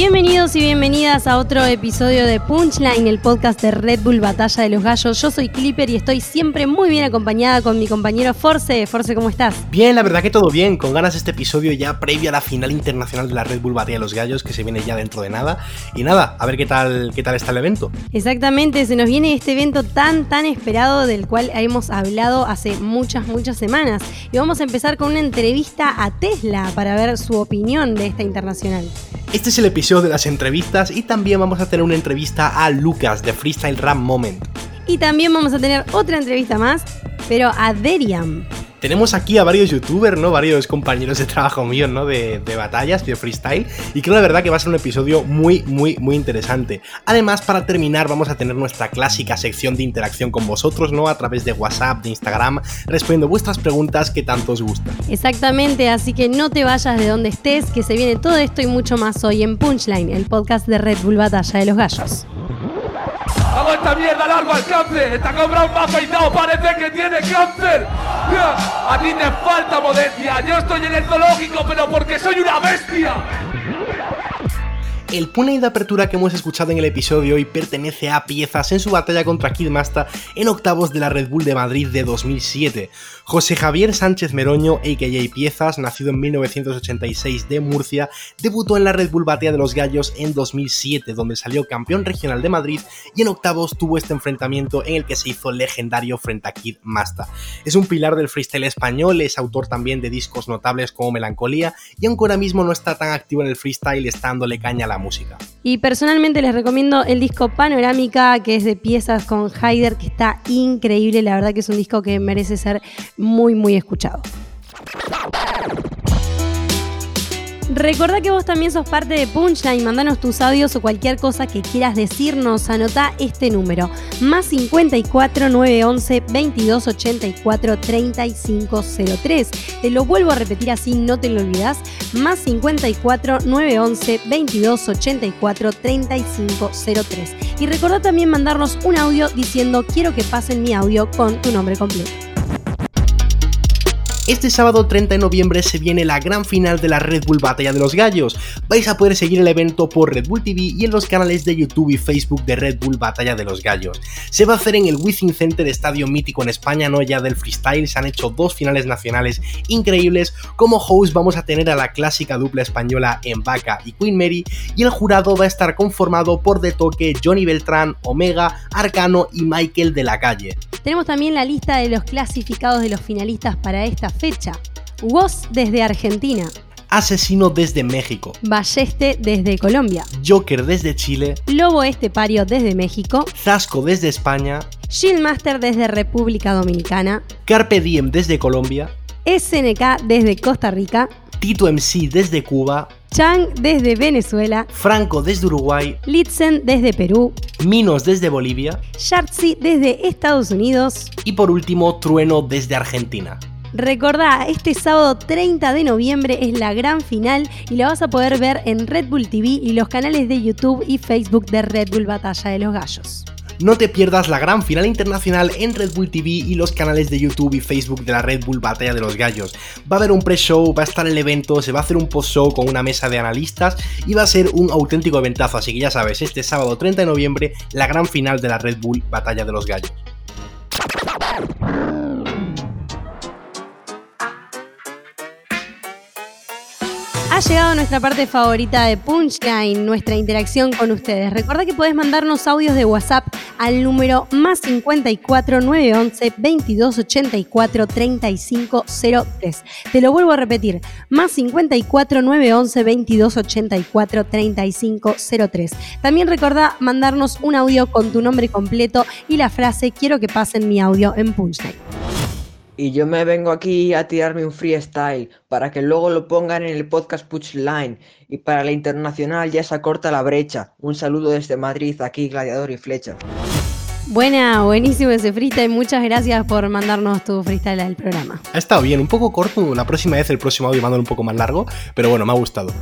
Bienvenidos y bienvenidas a otro episodio de Punchline, el podcast de Red Bull Batalla de los Gallos. Yo soy Clipper y estoy siempre muy bien acompañada con mi compañero Force. Force, ¿cómo estás? Bien, la verdad que todo bien, con ganas este episodio ya previo a la final internacional de la Red Bull Batalla de los Gallos que se viene ya dentro de nada. Y nada, a ver qué tal, qué tal está el evento. Exactamente, se nos viene este evento tan, tan esperado del cual hemos hablado hace muchas, muchas semanas. Y vamos a empezar con una entrevista a Tesla para ver su opinión de esta internacional. Este es el episodio de las entrevistas y también vamos a tener una entrevista a Lucas de Freestyle Rap Moment. Y también vamos a tener otra entrevista más, pero a Deriam. Tenemos aquí a varios youtubers, ¿no? Varios compañeros de trabajo míos, ¿no? De, de, batallas, de freestyle. Y creo la verdad que va a ser un episodio muy, muy, muy interesante. Además, para terminar, vamos a tener nuestra clásica sección de interacción con vosotros, ¿no? A través de WhatsApp, de Instagram, respondiendo vuestras preguntas que tanto os gustan. Exactamente, así que no te vayas de donde estés, que se viene todo esto y mucho más hoy en Punchline, el podcast de Red Bull Batalla de los Gallos. Esta mierda largo alcance. Está cobrado un afeitado, parece que tiene cáncer. A ti te falta modestia. Yo estoy en el zoológico, pero porque soy una bestia. El punay de apertura que hemos escuchado en el episodio hoy pertenece a Piezas en su batalla contra Kid Masta en octavos de la Red Bull de Madrid de 2007. José Javier Sánchez Meroño, a.k.a. Piezas, nacido en 1986 de Murcia, debutó en la Red Bull Batalla de los Gallos en 2007, donde salió campeón regional de Madrid y en octavos tuvo este enfrentamiento en el que se hizo legendario frente a Kid Masta. Es un pilar del freestyle español, es autor también de discos notables como Melancolía y aunque ahora mismo no está tan activo en el freestyle, está dándole caña a la música. Y personalmente les recomiendo el disco Panorámica, que es de piezas con Haider, que está increíble. La verdad que es un disco que merece ser muy, muy escuchado. Recordá que vos también sos parte de Punchline, mandanos tus audios o cualquier cosa que quieras decirnos. Anotá este número: más 54 911 22 84 3503. Te lo vuelvo a repetir así, no te lo olvidas. Más 54 911 22 84 3503. Y recordá también mandarnos un audio diciendo quiero que pasen mi audio con tu nombre completo. Este sábado 30 de noviembre se viene la gran final de la Red Bull Batalla de los Gallos. Vais a poder seguir el evento por Red Bull TV y en los canales de YouTube y Facebook de Red Bull Batalla de los Gallos. Se va a hacer en el Wizzing Center, estadio mítico en España, no ya del freestyle. Se han hecho dos finales nacionales increíbles. Como host vamos a tener a la clásica dupla española en Vaca y Queen Mary y el jurado va a estar conformado por De Toque, Johnny Beltrán, Omega, Arcano y Michael de la Calle. Tenemos también la lista de los clasificados de los finalistas para esta fecha. Woz desde Argentina. Asesino desde México. Balleste desde Colombia. Joker desde Chile. Lobo Estepario desde México. Zasco desde España. Shieldmaster desde República Dominicana. Carpe Diem desde Colombia. SNK desde Costa Rica. Tito MC desde Cuba. Chang desde Venezuela. Franco desde Uruguay. Litzen desde Perú. Minos desde Bolivia. Shartzi desde Estados Unidos. Y por último, Trueno desde Argentina. Recordá, este sábado 30 de noviembre es la gran final y la vas a poder ver en Red Bull TV y los canales de YouTube y Facebook de Red Bull Batalla de los Gallos. No te pierdas la gran final internacional en Red Bull TV y los canales de YouTube y Facebook de la Red Bull Batalla de los Gallos. Va a haber un pre-show, va a estar el evento, se va a hacer un post-show con una mesa de analistas y va a ser un auténtico eventazo. Así que ya sabes, este sábado 30 de noviembre, la gran final de la Red Bull Batalla de los Gallos. Ha llegado nuestra parte favorita de Punchline, nuestra interacción con ustedes. Recuerda que podés mandarnos audios de WhatsApp al número más 54 911 2284 3503. Te lo vuelvo a repetir, más 54 911 2284 3503. También recuerda mandarnos un audio con tu nombre completo y la frase quiero que pasen mi audio en Punchline. Y yo me vengo aquí a tirarme un freestyle para que luego lo pongan en el podcast Punchline. Y para la internacional ya se acorta la brecha. Un saludo desde Madrid, aquí Gladiador y Flecha. Buena, buenísimo ese freestyle. Muchas gracias por mandarnos tu freestyle al programa. Ha estado bien, un poco corto. La próxima vez, el próximo audio, mándalo un poco más largo. Pero bueno, me ha gustado.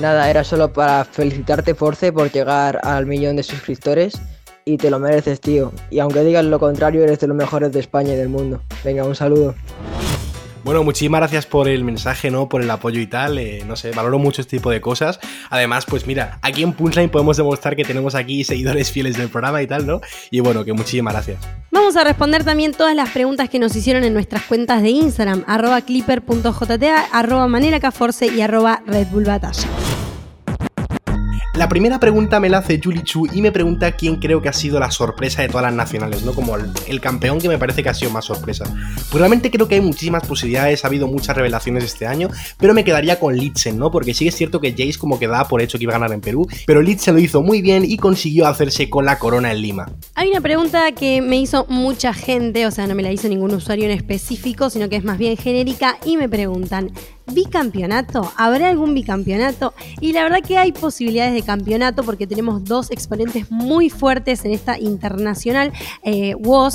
Nada, era solo para felicitarte, Force, por llegar al millón de suscriptores y te lo mereces, tío. Y aunque digas lo contrario, eres de los mejores de España y del mundo. Venga, un saludo. Bueno, muchísimas gracias por el mensaje, ¿no? Por el apoyo y tal. Eh, no sé, valoro mucho este tipo de cosas. Además, pues mira, aquí en Punchline podemos demostrar que tenemos aquí seguidores fieles del programa y tal, ¿no? Y bueno, que muchísimas gracias. Vamos a responder también todas las preguntas que nos hicieron en nuestras cuentas de Instagram, arroba clipper.jta, arroba maneracaforce y arroba Red Bull Batalla. La primera pregunta me la hace Julie Chu y me pregunta quién creo que ha sido la sorpresa de todas las nacionales, ¿no? Como el, campeón que me parece que ha sido más sorpresa. Pues realmente creo que hay muchísimas posibilidades, ha habido muchas revelaciones este año, pero me quedaría con Litzen, ¿no? Porque sí es cierto que Jace como que da por hecho que iba a ganar en Perú, pero Litzen lo hizo muy bien y consiguió hacerse con la corona en Lima. Hay una pregunta que me hizo mucha gente, o sea, no me la hizo ningún usuario en específico, sino que es más bien genérica, y me preguntan, bicampeonato? ¿Habrá algún bicampeonato? Y la verdad que hay posibilidades de campeonato porque tenemos dos exponentes muy fuertes en esta internacional. Eh,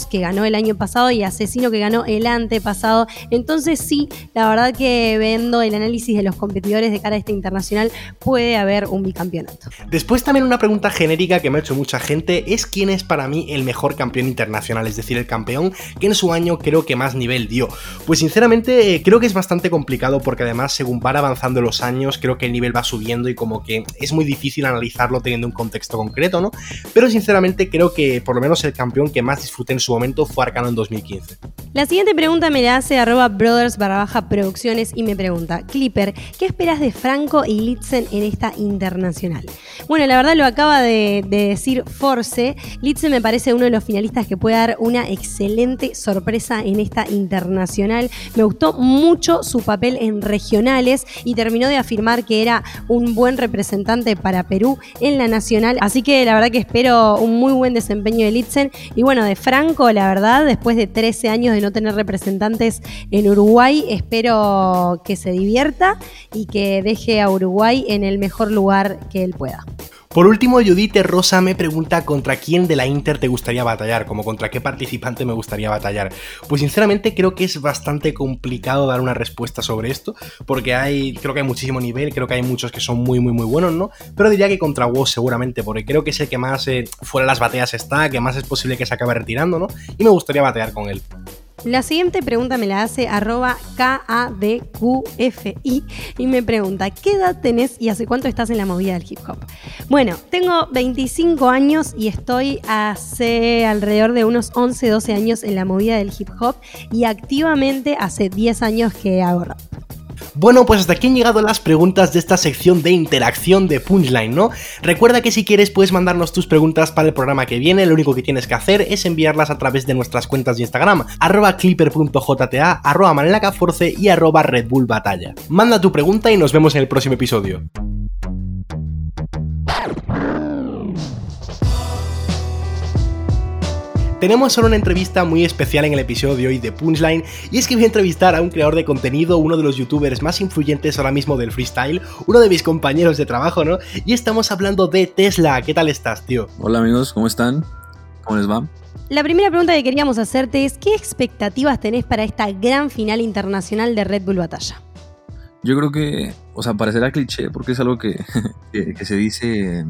que ganó el año pasado, y Asesino, que ganó el antepasado. Entonces sí, la verdad que viendo el análisis de los competidores de cara a esta internacional, puede haber un bicampeonato. Después también una pregunta genérica que me ha hecho mucha gente es quién es para mí el mejor campeón internacional, es decir, el campeón que en su año creo que más nivel dio. Pues sinceramente eh, creo que es bastante complicado porque además según van avanzando los años creo que el nivel va subiendo y como que es muy difícil analizarlo teniendo un contexto concreto, ¿no? Pero sinceramente creo que por lo menos el campeón que más disfruté en su momento fue Arcano en 2015. La siguiente pregunta me la hace arroba brothers barra baja producciones y me pregunta, Clipper, ¿qué esperas de Franco y Litzen en esta internacional? Bueno, la verdad lo acaba de, decir Force, Litzen me parece uno de los finalistas que puede dar una excelente sorpresa en esta internacional. Me gustó mucho su papel en regionales y terminó de afirmar que era un buen representante para Perú en la nacional. Así que la verdad que espero un muy buen desempeño de Litzen. Y bueno, de Franco, la verdad, después de 13 años de no tener representantes en Uruguay, espero que se divierta y que deje a Uruguay en el mejor lugar que él pueda. Por último, Judith Rosa me pregunta contra quién de la Inter te gustaría batallar, como contra qué participante me gustaría batallar. Pues sinceramente creo que es bastante complicado dar una respuesta sobre esto, porque hay, creo que hay muchísimo nivel, creo que hay muchos que son muy, muy, muy buenos, ¿no? Pero diría que contra WoW seguramente, porque creo que es el que más eh, fuera de las batallas está, que más es posible que se acabe retirando, ¿no? Y me gustaría batallar con él. La siguiente pregunta me la hace arroba KADQFI y me pregunta, ¿qué edad tenés y hace cuánto estás en la movida del hip hop? Bueno, tengo 25 años y estoy hace alrededor de unos 11, 12 años en la movida del hip hop y activamente hace 10 años que hago rap. Bueno, pues hasta aquí han llegado las preguntas de esta sección de interacción de Punchline, ¿no? Recuerda que si quieres puedes mandarnos tus preguntas para el programa que viene, lo único que tienes que hacer es enviarlas a través de nuestras cuentas de Instagram, arroba clipper.jta, arroba manelacaforce y arroba Red Batalla. Manda tu pregunta y nos vemos en el próximo episodio. Tenemos solo una entrevista muy especial en el episodio de hoy de Punchline y es que voy a entrevistar a un creador de contenido, uno de los youtubers más influyentes ahora mismo del freestyle, uno de mis compañeros de trabajo, ¿no? Y estamos hablando de Tesla. ¿Qué tal estás, tío? Hola amigos, ¿cómo están? ¿Cómo les va? La primera pregunta que queríamos hacerte es ¿qué expectativas tenés para esta gran final internacional de Red Bull Batalla? Yo creo que, o sea, parecerá cliché porque es algo que, que se dice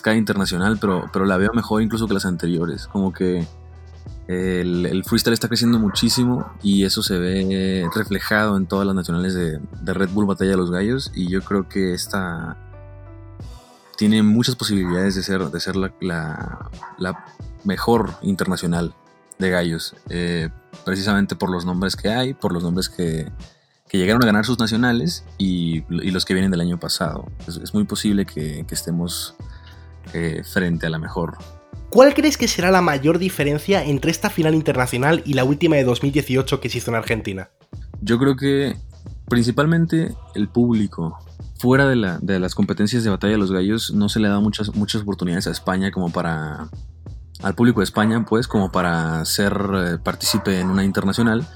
cada internacional, pero, pero la veo mejor incluso que las anteriores. Como que el, freestyle está creciendo muchísimo y eso se ve reflejado en todas las nacionales de, Red Bull Batalla de los Gallos. Y yo creo que esta tiene muchas posibilidades de ser, de ser la, la, mejor internacional de gallos. Eh, precisamente por los nombres que hay, por los nombres que, que llegaron a ganar sus nacionales y, los que vienen del año pasado. Es, muy posible que estemos eh, frente a la mejor. ¿Cuál crees que será la mayor diferencia entre esta final internacional y la última de 2018 que se hizo en Argentina? Yo creo que principalmente el público. Fuera de, las competencias de batalla de los gallos no se le ha dado muchas, muchas oportunidades a España como para... al público de España pues como para ser eh, partícipe en una internacional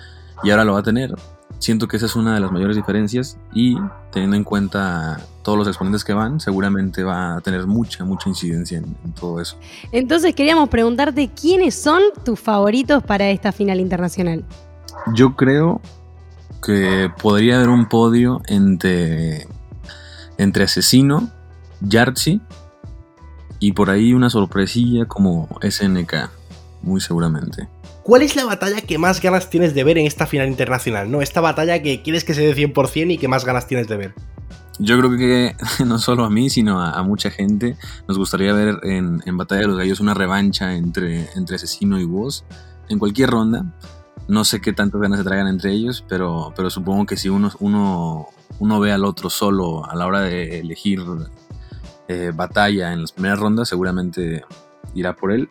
y ahora lo va a tener. Siento que esa es una de las mayores diferencias y teniendo en cuenta todos los exponentes que van, seguramente va a tener mucha, mucha incidencia en, todo eso. Entonces queríamos preguntarte quiénes son tus favoritos para esta final internacional. Yo creo que podría haber un podio entre, entre Asesino, Yartzi y por ahí una sorpresilla como SNK. Muy seguramente. ¿Cuál es la batalla que más ganas tienes de ver en esta final internacional? ¿No? Esta batalla que quieres que se dé 100% y que más ganas tienes de ver. Yo creo que no solo a mí, sino a, mucha gente nos gustaría ver en, Batalla de los Gallos una revancha entre, entre Asesino y Woz en cualquier ronda. No sé qué tantas ganas se traigan entre ellos, pero, pero supongo que si uno, uno, uno ve al otro solo a la hora de elegir eh, batalla en las primeras rondas, seguramente irá por él.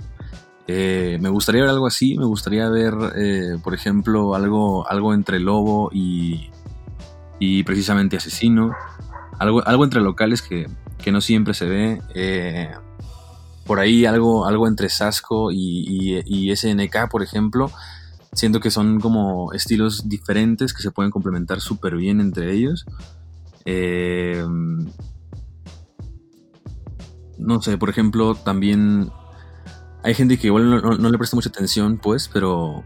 Eh, me gustaría ver algo así, me gustaría ver, eh, por ejemplo, algo, algo entre Lobo y, y precisamente Asesino, algo, algo entre locales que, no siempre se ve. por ahí algo, algo entre Sasco y, y, SNK, por ejemplo. Siento que son como estilos diferentes que se pueden complementar súper bien entre ellos. Eh, no sé, por ejemplo, también hay gente que igual no, le presta mucha atención, pues, pero,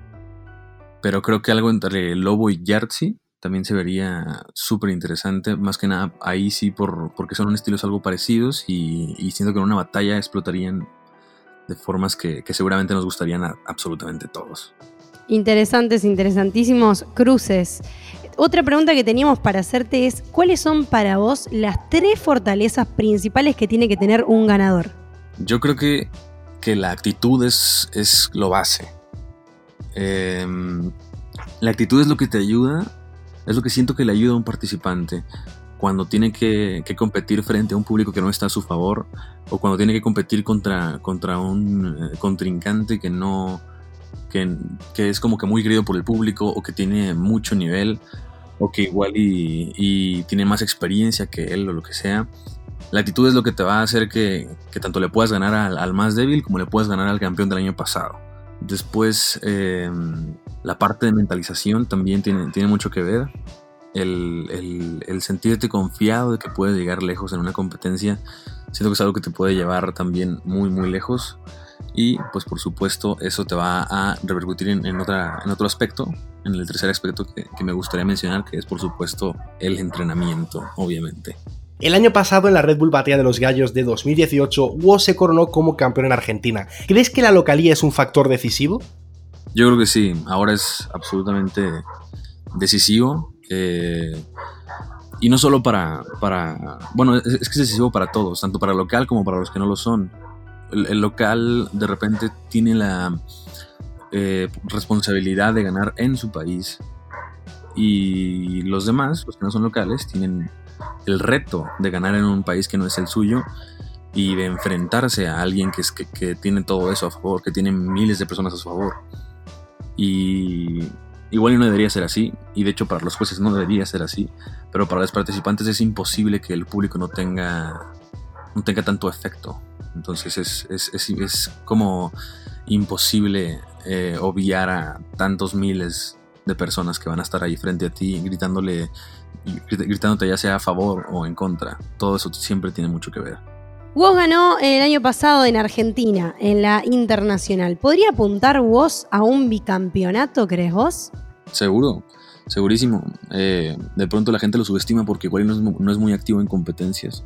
pero creo que algo entre Lobo y Yartzi también se vería súper interesante. Más que nada ahí sí, por, porque son estilos algo parecidos y, siento que en una batalla explotarían de formas que, que seguramente nos gustarían a absolutamente todos. Interesantes, interesantísimos cruces. Otra pregunta que teníamos para hacerte es, ¿cuáles son para vos las tres fortalezas principales que tiene que tener un ganador? Yo creo que, que la actitud es, es lo base. Em, la actitud es lo que te ayuda, es lo que siento que le ayuda a un participante cuando tiene que, competir frente a un público que no está a su favor o cuando tiene que competir contra, contra un eh, contrincante que no... Que, que, es como que muy querido por el público o que tiene mucho nivel o que igual y, tiene más experiencia que él o lo que sea. La actitud es lo que te va a hacer que, tanto le puedas ganar al, más débil como le puedas ganar al campeón del año pasado. Después, eh, la parte de mentalización también tiene, mucho que ver. El, sentirte confiado de que puedes llegar lejos en una competencia, siento que es algo que te puede llevar también muy, muy lejos. Y pues por supuesto eso te va a repercutir en, otra, en otro aspecto, en el tercer aspecto que, me gustaría mencionar, que es por supuesto el entrenamiento, obviamente. El año pasado en la Red Bull Batalla de los Gallos de 2018, Woz se coronó como campeón en Argentina. ¿Crees que la localía es un factor decisivo? Yo creo que sí, ahora es absolutamente decisivo. Eh, y no solo para, para bueno, es, que es decisivo para todos, tanto para el local como para los que no lo son el, local de repente tiene la eh, responsabilidad de ganar en su país y los demás, los que no son locales, tienen el reto de ganar en un país que no es el suyo y de enfrentarse a alguien que, es, tiene todo eso a favor, que tiene miles de personas a su favor. Y igual no debería ser así, y de hecho para los jueces no debería ser así, pero para los participantes es imposible que el público no tenga, no tenga tanto efecto. Entonces es, es, como imposible eh, obviar a tantos miles de personas que van a estar ahí frente a ti gritándole, gritándote ya sea a favor o en contra. Todo eso siempre tiene mucho que ver. Vos ganó el año pasado en Argentina, en la internacional. ¿Podría apuntar vos a un bicampeonato, crees vos? Seguro, segurísimo. Eh, de pronto la gente lo subestima porque igual no es muy activo en competencias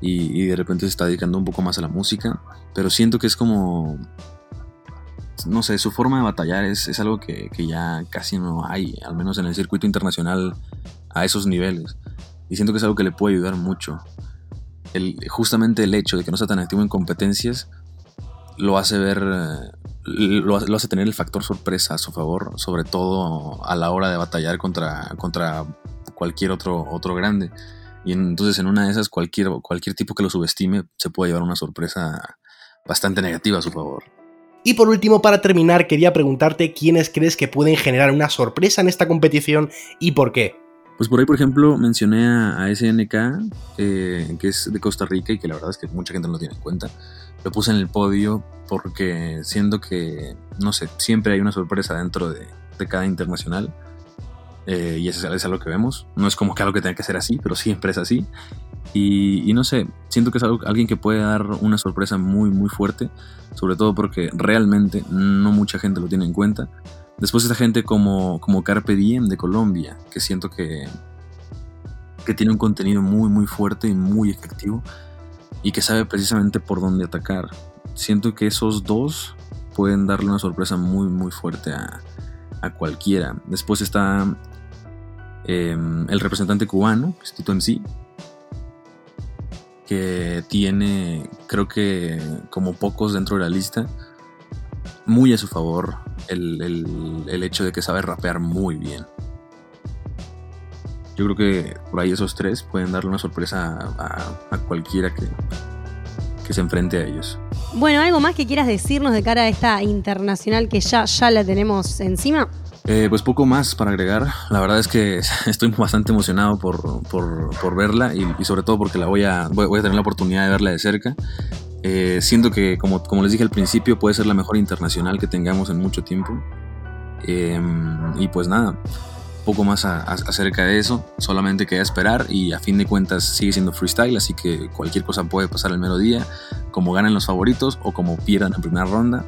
y, de repente se está dedicando un poco más a la música, pero siento que es como, no sé, su forma de batallar es, es algo que, que, ya casi no hay, al menos en el circuito internacional a esos niveles, y siento que es algo que le puede ayudar mucho. El, justamente el hecho de que no sea tan activo en competencias lo hace ver, lo, lo, hace tener el factor sorpresa a su favor, sobre todo a la hora de batallar contra, contra cualquier otro, otro grande. Y entonces en una de esas cualquier, cualquier tipo que lo subestime se puede llevar una sorpresa bastante negativa a su favor. Y por último, para terminar, quería preguntarte quiénes crees que pueden generar una sorpresa en esta competición y por qué. Pues por ahí, por ejemplo, mencioné a, SNK, que es de Costa Rica y que la verdad es que mucha gente no lo tiene en cuenta. Lo puse en el podio porque siento que, no sé, siempre hay una sorpresa dentro de, cada internacional. Eh, y eso es algo que vemos. No es como que algo que tenga que ser así, pero siempre es así. Y, no sé, siento que es algo, alguien que puede dar una sorpresa muy, muy fuerte. Sobre todo porque realmente no mucha gente lo tiene en cuenta. Después esta gente como, como Carpe Diem de Colombia, que siento que, que tiene un contenido muy, muy fuerte y muy efectivo. Y que sabe precisamente por dónde atacar. Siento que esos dos pueden darle una sorpresa muy, muy fuerte a, cualquiera. Después está em, el representante cubano, Tito MC, que tiene, creo que como pocos dentro de la lista, muy a su favor el, hecho de que sabe rapear muy bien. Yo creo que por ahí esos tres pueden darle una sorpresa a, cualquiera que, que se enfrente a ellos. Bueno, ¿algo más que quieras decirnos de cara a esta internacional que ya, ya la tenemos encima? Eh, pues poco más para agregar. La verdad es que estoy bastante emocionado por, verla y, sobre todo porque la voy a, voy, a tener la oportunidad de verla de cerca. Eh, siento que, como, como, les dije al principio, puede ser la mejor internacional que tengamos en mucho tiempo. Em, y pues nada, poco más acerca de eso. Solamente queda esperar y a fin de cuentas sigue siendo freestyle, así que cualquier cosa puede pasar el mero día, como ganen los favoritos o como pierdan en primera ronda.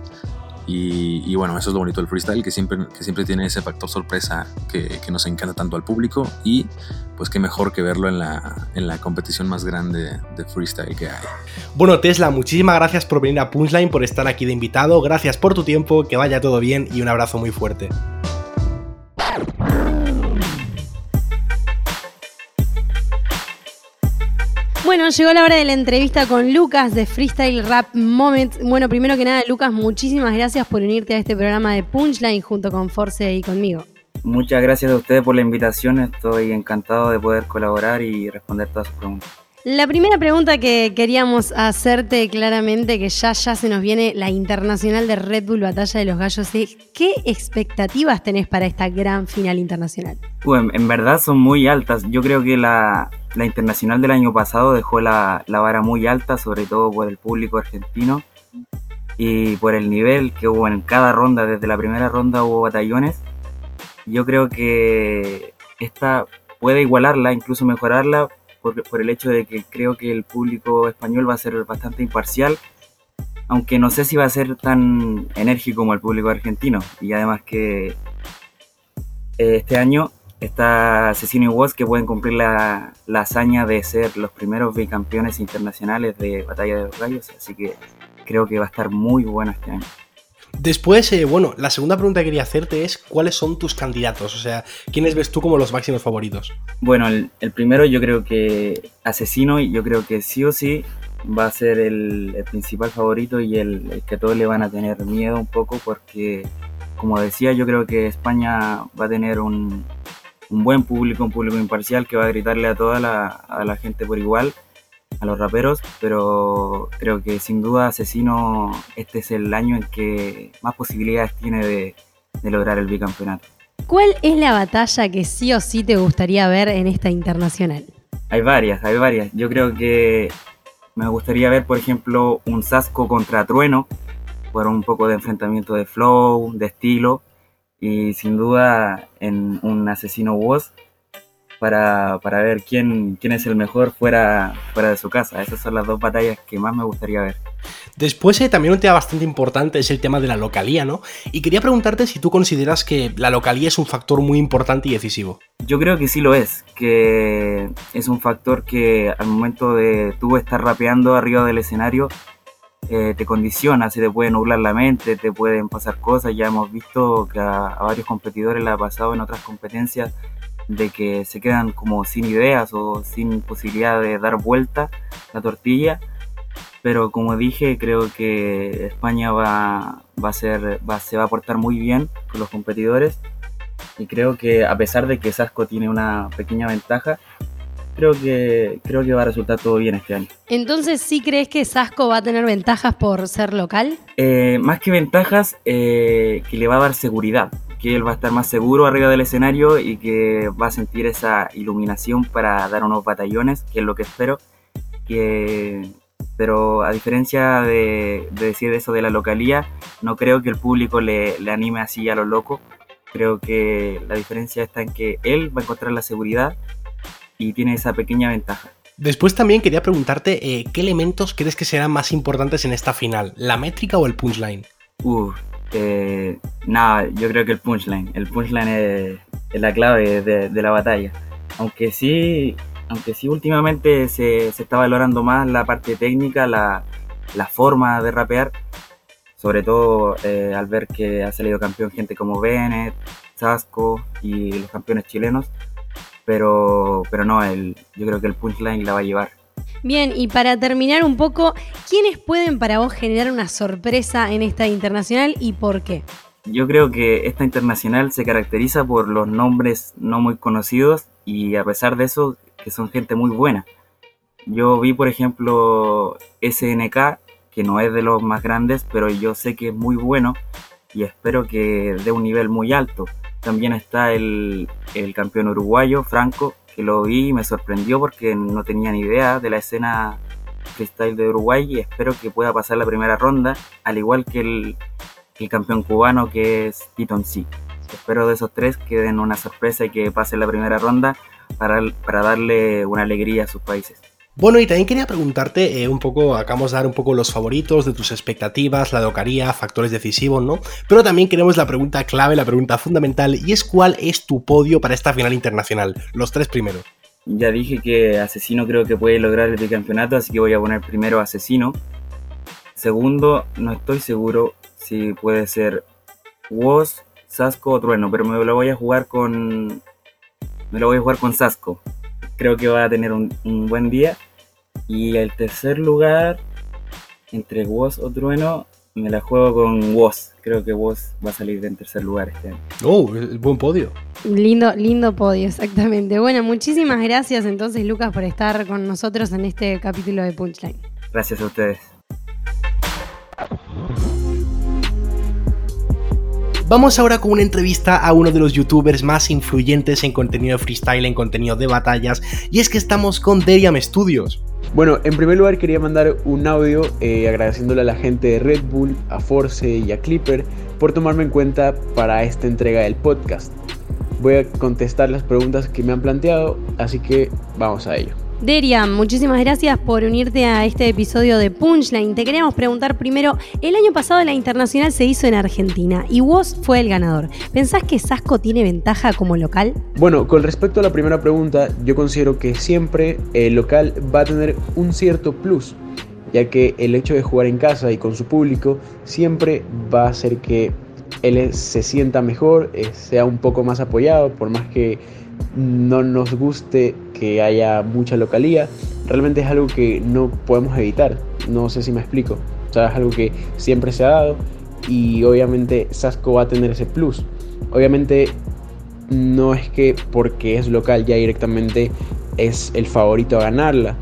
Y, bueno, eso es lo bonito del freestyle, que siempre, que siempre tiene ese factor sorpresa que, nos encanta tanto al público y pues qué mejor que verlo en la, en la competición más grande de freestyle que hay. Bueno, Tesla, muchísimas gracias por venir a Punchline, por estar aquí de invitado, gracias por tu tiempo, que vaya todo bien y un abrazo muy fuerte. Bueno, llegó la hora de la entrevista con Lucas de Freestyle Rap Moment. Bueno, primero que nada, Lucas, muchísimas gracias por unirte a este programa de Punchline junto con Force y conmigo. Muchas gracias a ustedes por la invitación. Estoy encantado de poder colaborar y responder todas sus preguntas. La primera pregunta que queríamos hacerte claramente, que ya, ya se nos viene la internacional de Red Bull Batalla de los Gallos, es ¿qué expectativas tenés para esta gran final internacional? Bueno, en verdad son muy altas. Yo creo que la, internacional del año pasado dejó la, la, vara muy alta, sobre todo por el público argentino y por el nivel que hubo en cada ronda. Desde la primera ronda hubo batallones. Yo creo que esta puede igualarla, incluso mejorarla por, el hecho de que creo que el público español va a ser bastante imparcial, aunque no sé si va a ser tan enérgico como el público argentino. Y además que eh, este año está Asesino y Woz que pueden cumplir la, la, hazaña de ser los primeros bicampeones internacionales de Batalla de los Gallos, así que creo que va a estar muy bueno este año. Después, eh, bueno, la segunda pregunta que quería hacerte es ¿cuáles son tus candidatos? O sea, ¿quiénes ves tú como los máximos favoritos? Bueno, el, primero yo creo que Asesino, y yo creo que sí o sí va a ser el, principal favorito y el, que todos le van a tener miedo un poco porque, como decía, yo creo que España va a tener un, buen público, un público imparcial que va a gritarle a toda la, a la gente por igual a los raperos, pero creo que sin duda Asesino este es el año en que más posibilidades tiene de, lograr el bicampeonato. ¿Cuál es la batalla que sí o sí te gustaría ver en esta internacional? Hay varias, hay varias. Yo creo que me gustaría ver, por ejemplo, un Sasco contra Trueno, por un poco de enfrentamiento de flow, de estilo, y sin duda en un Asesino Woz para, para ver quién, quién es el mejor fuera, fuera de su casa. Esas son las dos batallas que más me gustaría ver. Después, eh, también un tema bastante importante es el tema de la localía, ¿no? Y quería preguntarte si tú consideras que la localía es un factor muy importante y decisivo. Yo creo que sí lo es, que es un factor que al momento de tú estar rapeando arriba del escenario, eh, te condiciona, se te puede nublar la mente, te pueden pasar cosas. Ya hemos visto que a, varios competidores le ha pasado en otras competencias de que se quedan como sin ideas o sin posibilidad de dar vuelta la tortilla. Pero como dije, creo que España va, va a ser, va, se va a portar muy bien con los competidores. Y creo que a pesar de que Sasco tiene una pequeña ventaja, creo que, creo que va a resultar todo bien este año. Entonces, ¿sí crees que Sasco va a tener ventajas por ser local? Eh, más que ventajas, eh, que le va a dar seguridad que él va a estar más seguro arriba del escenario y que va a sentir esa iluminación para dar unos batallones, que es lo que espero. Que, pero a diferencia de, decir eso de la localía, no creo que el público le, anime así a lo loco. Creo que la diferencia está en que él va a encontrar la seguridad y tiene esa pequeña ventaja. Después también quería preguntarte eh, qué elementos crees que serán más importantes en esta final, la métrica o el punchline. Uh, eh, nada, yo creo que el punchline. El punchline es, la clave de, la batalla. Aunque sí, aunque sí últimamente se, está valorando más la parte técnica, la, forma de rapear. sobre todo eh, al ver que ha salido campeón gente como Bennett, Sasco y los campeones chilenos, pero, pero no, el, yo creo que el punchline la va a llevar. Bien, y para terminar un poco, ¿quiénes pueden para vos generar una sorpresa en esta internacional y por qué? Yo creo que esta internacional se caracteriza por los nombres no muy conocidos y a pesar de eso, que son gente muy buena. Yo vi, por ejemplo, SNK, que no es de los más grandes, pero yo sé que es muy bueno y espero que dé un nivel muy alto. También está el, el campeón uruguayo, Franco, que lo vi y me sorprendió porque no tenía ni idea de la escena freestyle de Uruguay y espero que pueda pasar la primera ronda, al igual que el, el campeón cubano que es Titon C. Espero de esos tres que den una sorpresa y que pase la primera ronda para, para darle una alegría a sus países. Bueno, y también quería preguntarte eh, un poco, acabamos de dar un poco los favoritos de tus expectativas, la docaría, factores decisivos, ¿no? Pero también queremos la pregunta clave, la pregunta fundamental, y es cuál es tu podio para esta final internacional, los tres primeros. Ya dije que Asesino creo que puede lograr el bicampeonato, así que voy a poner primero Asesino. Segundo, no estoy seguro si puede ser Woz, Sasco o Trueno, pero me lo voy a jugar con. Me lo voy a jugar con Sasco. Creo que va a tener un, un buen día. Y el tercer lugar, entre Woz o Trueno, me la juego con Woz. Creo que Woz va a salir en tercer lugar este año. Oh, buen podio. Lindo, lindo podio, exactamente. Bueno, muchísimas gracias entonces, Lucas, por estar con nosotros en este capítulo de Punchline. Gracias a ustedes. Vamos ahora con una entrevista a uno de los youtubers más influyentes en contenido de freestyle, en contenido de batallas, y es que estamos con Deriam Studios. Bueno, en primer lugar quería mandar un audio eh, agradeciéndole a la gente de Red Bull, a Force y a Clipper por tomarme en cuenta para esta entrega del podcast. Voy a contestar las preguntas que me han planteado, así que vamos a ello. Deriam, muchísimas gracias por unirte a este episodio de Punchline. Te queríamos preguntar primero, el año pasado la internacional se hizo en Argentina y vos fue el ganador. ¿Pensás que Sasco tiene ventaja como local? Bueno, con respecto a la primera pregunta, yo considero que siempre el local va a tener un cierto plus, ya que el hecho de jugar en casa y con su público siempre va a hacer que él se sienta mejor, eh, sea un poco más apoyado, por más que no nos guste que haya mucha localía, realmente es algo que no podemos evitar. No sé si me explico. O sea, es algo que siempre se ha dado y obviamente Sasco va a tener ese plus. Obviamente no es que porque es local ya directamente es el favorito a ganarla,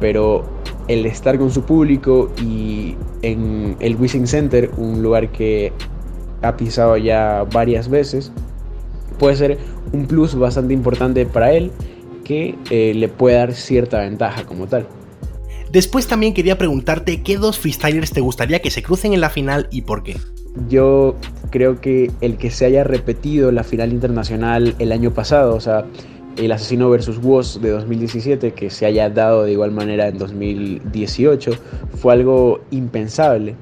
pero el estar con su público y en el Wishing Center, un lugar que ha pisado ya varias veces, puede ser un plus bastante importante para él que eh, le puede dar cierta ventaja como tal. Después también quería preguntarte qué dos freestylers te gustaría que se crucen en la final y por qué. Yo creo que el que se haya repetido la final internacional el año pasado, o sea, el asesino versus Woz de 2017, que se haya dado de igual manera en 2018, fue algo impensable.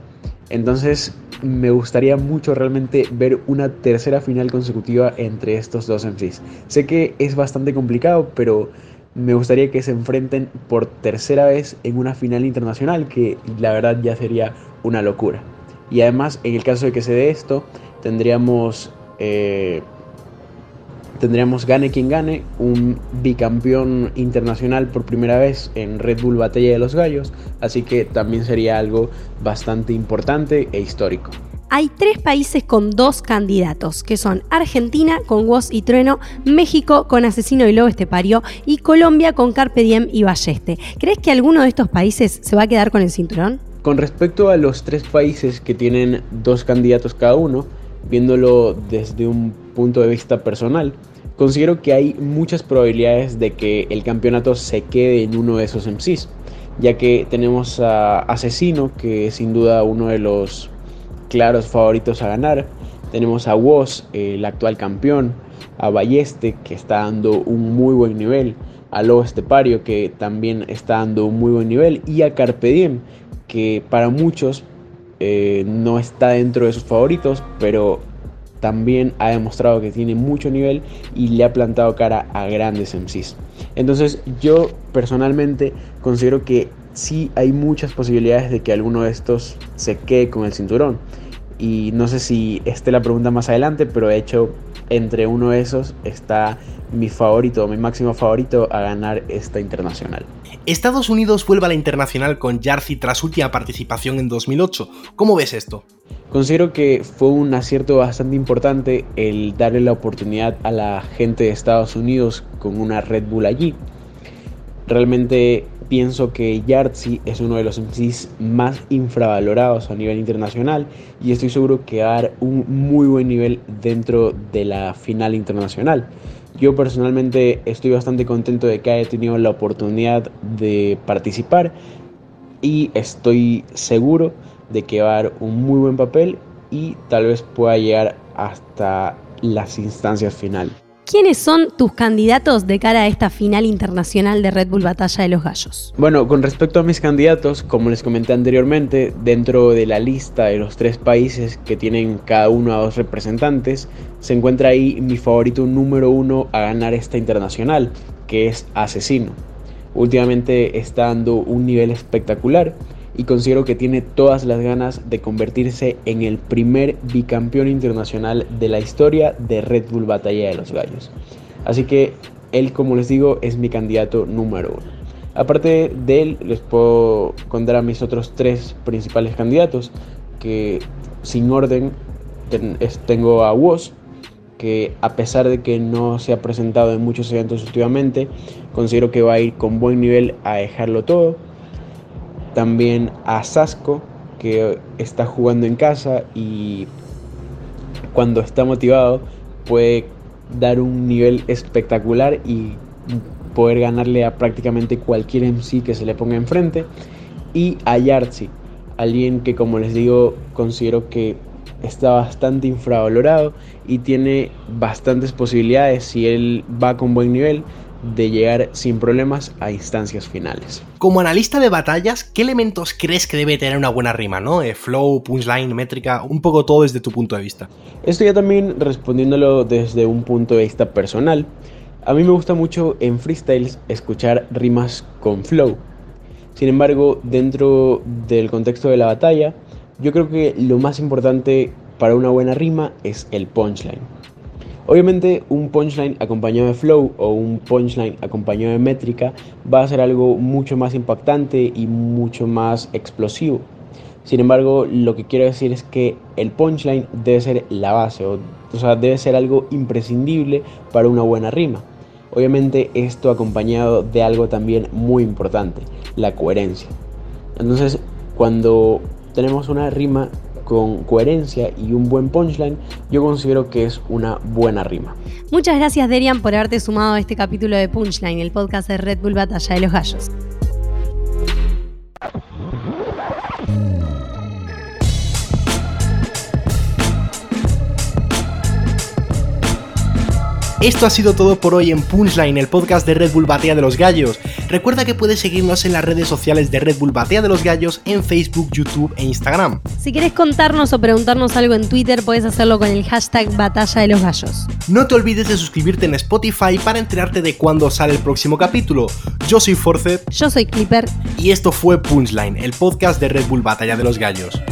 Entonces me gustaría mucho realmente ver una tercera final consecutiva entre estos dos MCs. Sé que es bastante complicado, pero me gustaría que se enfrenten por tercera vez en una final internacional, que la verdad ya sería una locura. Y además, en el caso de que se dé esto, tendríamos eh, tendríamos gane quien gane, un bicampeón internacional por primera vez en Red Bull Batalla de los Gallos, así que también sería algo bastante importante e histórico. Hay tres países con dos candidatos, que son Argentina con Woz y Trueno, México con Asesino y Lobo Estepario y Colombia con Carpe Diem y Balleste. ¿Crees que alguno de estos países se va a quedar con el cinturón? Con respecto a los tres países que tienen dos candidatos cada uno, viéndolo desde un punto de vista personal, considero que hay muchas probabilidades de que el campeonato se quede en uno de esos MCs, ya que tenemos a Asesino, que es sin duda uno de los claros favoritos a ganar, tenemos a Woz, el actual campeón, a Balleste, que está dando un muy buen nivel, a Lobo Estepario, que también está dando un muy buen nivel, y a Carpe Diem, que para muchos eh, no está dentro de sus favoritos, pero también ha demostrado que tiene mucho nivel y le ha plantado cara a grandes MCs. Entonces yo personalmente considero que sí hay muchas posibilidades de que alguno de estos se quede con el cinturón. y no sé si esté la pregunta más adelante, pero de hecho entre uno de esos está mi favorito, mi máximo favorito a ganar esta internacional. Estados Unidos vuelve a la internacional con Jarzi tras última participación en 2008. ¿Cómo ves esto? Considero que fue un acierto bastante importante el darle la oportunidad a la gente de Estados Unidos con una Red Bull allí. Realmente pienso que Yartzi es uno de los MCs más infravalorados a nivel internacional y estoy seguro que va a dar un muy buen nivel dentro de la final internacional. Yo personalmente estoy bastante contento de que haya tenido la oportunidad de participar y estoy seguro de que va a dar un muy buen papel y tal vez pueda llegar hasta las instancias finales. ¿Quiénes son tus candidatos de cara a esta final internacional de Red Bull Batalla de los Gallos? Bueno, con respecto a mis candidatos, como les comenté anteriormente, dentro de la lista de los tres países que tienen cada uno a dos representantes, se encuentra ahí mi favorito número uno a ganar esta internacional, que es Asesino. Últimamente está dando un nivel espectacular y considero que tiene todas las ganas de convertirse en el primer bicampeón internacional de la historia de Red Bull Batalla de los Gallos. Así que él, como les digo, es mi candidato número uno. Aparte de él, les puedo contar a mis otros tres principales candidatos, que sin orden tengo a Woz, que a pesar de que no se ha presentado en muchos eventos últimamente, considero que va a ir con buen nivel a dejarlo todo también a Sasco, que está jugando en casa y cuando está motivado puede dar un nivel espectacular y poder ganarle a prácticamente cualquier MC que se le ponga enfrente. Y a Yartzi, alguien que como les digo considero que está bastante infravalorado y tiene bastantes posibilidades si él va con buen nivel de llegar sin problemas a instancias finales. Como analista de batallas, ¿qué elementos crees que debe tener una buena rima, no? Eh, flow, punchline, métrica, un poco todo desde tu punto de vista. Esto ya también respondiéndolo desde un punto de vista personal. A mí me gusta mucho en freestyles escuchar rimas con flow. Sin embargo, dentro del contexto de la batalla, yo creo que lo más importante para una buena rima es el punchline. Obviamente un punchline acompañado de flow o un punchline acompañado de métrica va a ser algo mucho más impactante y mucho más explosivo. Sin embargo, lo que quiero decir es que el punchline debe ser la base, o, sea, debe ser algo imprescindible para una buena rima. Obviamente esto acompañado de algo también muy importante, la coherencia. Entonces, cuando tenemos una rima con coherencia y un buen punchline, yo considero que es una buena rima. Muchas gracias Derian por haberte sumado a este capítulo de Punchline, el podcast de Red Bull Batalla de los Gallos. Esto ha sido todo por hoy en Punchline, el podcast de Red Bull Batea de los Gallos. Recuerda que puedes seguirnos en las redes sociales de Red Bull Batea de los Gallos en Facebook, YouTube e Instagram. Si quieres contarnos o preguntarnos algo en Twitter, puedes hacerlo con el hashtag Batalla de los Gallos. No te olvides de suscribirte en Spotify para enterarte de cuándo sale el próximo capítulo. Yo soy Force. Yo soy Clipper. Y esto fue Punchline, el podcast de Red Bull Batalla de los Gallos.